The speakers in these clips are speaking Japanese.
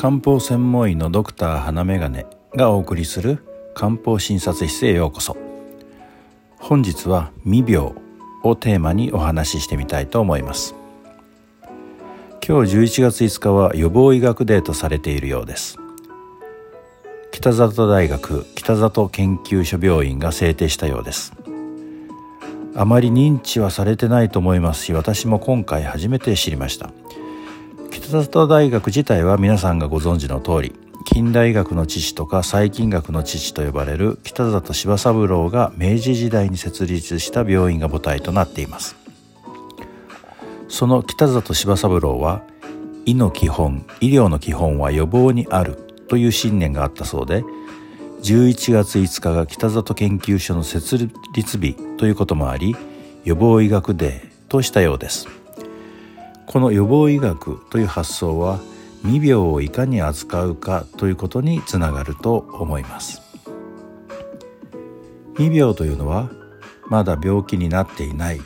漢方専門医のドクター花眼鏡がお送りする漢方診察室へようこそ。本日は未病をテーマにお話ししてみたいと思います。今日11月5日は予防医学デーとされているようです。北里大学北里研究所病院が制定したようです。あまり認知はされてないと思いますし私も今回初めて知りました。北里大学自体は皆さんがご存知の通り近代医学の父とか細菌学の父と呼ばれる北里柴三郎が明治時代に設立した病院が母体となっています。その北里柴三郎は医の基本医療の基本は予防にあるという信念があったそうで11月5日が北里研究所の設立日ということもあり予防医学デーとしたようです。この予防医学という発想は未病をいかに扱うかということにつながると思います。未病というのはまだ病気になっていない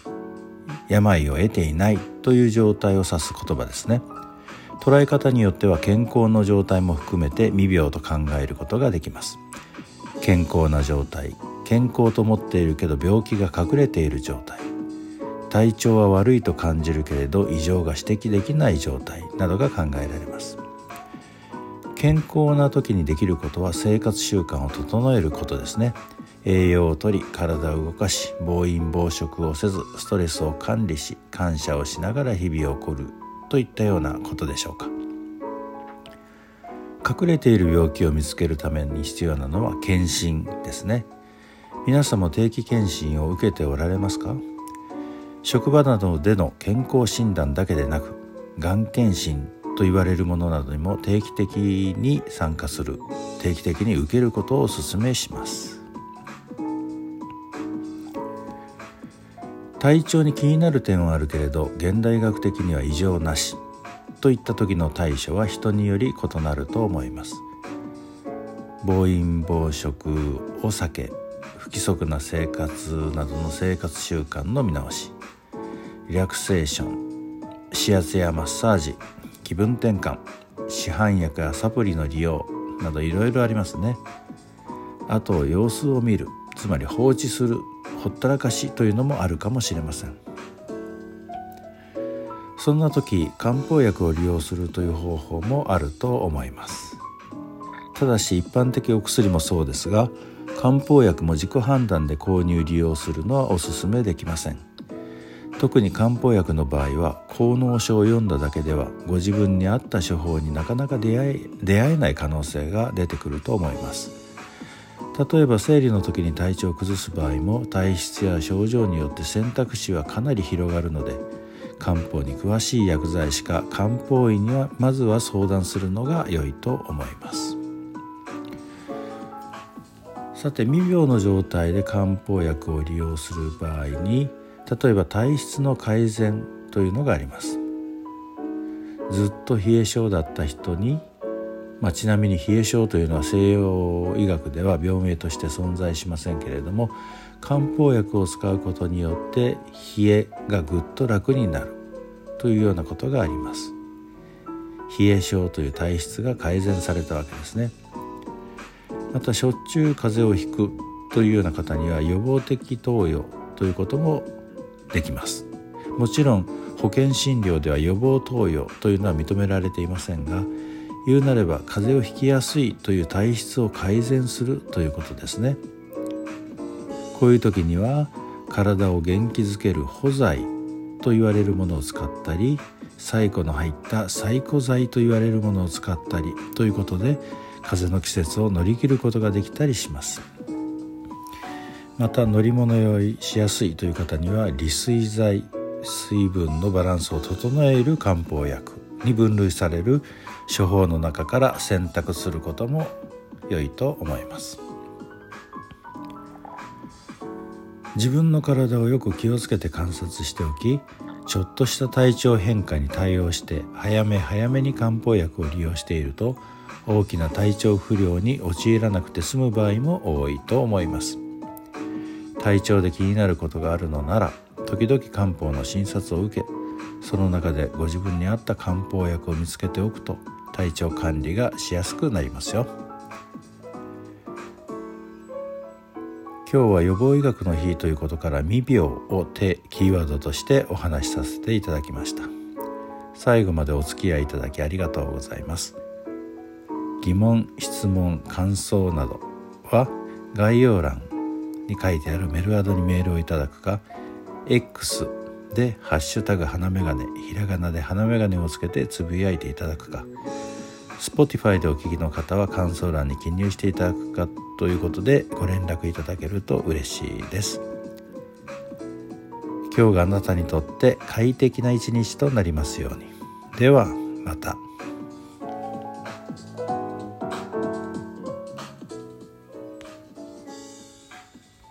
病を得ていないという状態を指す言葉ですね。捉え方によっては健康の状態も含めて未病と考えることができます。健康な状態健康と思っているけど病気が隠れている状態。体調は悪いと感じるけれど異常が指摘できない状態などが考えられます。健康な時にできることは生活習慣を整えることですね。栄養をとり体を動かし暴飲暴食をせずストレスを管理し感謝をしながら日々を送るといったようなことでしょうか。隠れている病気を見つけるために必要なのは検診ですね。皆さんも定期検診を受けておられますか？職場などでの健康診断だけでなくがん検診と言われるものなどにも定期的に参加する定期的に受けることをお勧めします。体調に気になる点はあるけれど現代学的には異常なしといった時の対処は人により異なると思います。暴飲暴食を避け不規則な生活などの生活習慣の見直しリラクセーション指圧やマッサージ気分転換市販薬やサプリの利用などいろいろありますね。あと様子を見るつまり放置するほったらかしというのもあるかもしれません。そんな時漢方薬を利用するという方法もあると思います。ただし一般的お薬もそうですが漢方薬も自己判断で購入利用するのはおすすめできません。特に漢方薬の場合は効能書を読んだだけではご自分に合った処方になかなか出会え出会えない可能性が出てくると思います。例えば生理の時に体調を崩す場合も体質や症状によって選択肢はかなり広がるので漢方に詳しい薬剤師か漢方医にはまずは相談するのが良いと思います。さて未病の状態で漢方薬を利用する場合に例えば体質の改善というのがあります。ずっと冷え性だった人に、まあ、ちなみに冷え性というのは西洋医学では病名として存在しませんけれども漢方薬を使うことによって冷えがぐっと楽になるというようなことがあります。冷え性という体質が改善されたわけですね。またしょっちゅう風邪をひくというような方には予防的投与ということもできます。もちろん保険診療では予防投与というのは認められていませんが言うなれば風邪をひきやすいという体質を改善するということですね。こういう時には体を元気づける補剤と言われるものを使ったり細コの入った細コ剤と言われるものを使ったりということで風邪の季節を乗り切ることができたりします。また乗り物酔いしやすいという方には利水剤水分のバランスを整える漢方薬に分類される処方の中から選択することも良いと思います。自分の体をよく気をつけて観察しておきちょっとした体調変化に対応して早め早めに漢方薬を利用していると大きな体調不良に陥らなくて済む場合も多いと思います。体調で気になることがあるのなら時々漢方の診察を受けその中でご自分に合った漢方薬を見つけておくと体調管理がしやすくなりますよ。今日は予防医学の日ということから未病を手キーワードとしてお話しさせていただきました。最後までお付き合いいただきありがとうございます。疑問質問感想などは概要欄に書いてあるメルアドにメールをいただくか X で「ハッシュタグ花眼鏡」ひらがなで花眼鏡をつけてつぶやいていただくか Spotify でお聞きの方は感想欄に記入していただくかということでご連絡いただけると嬉しいです今日があなたにとって快適な一日となりますようにではまた。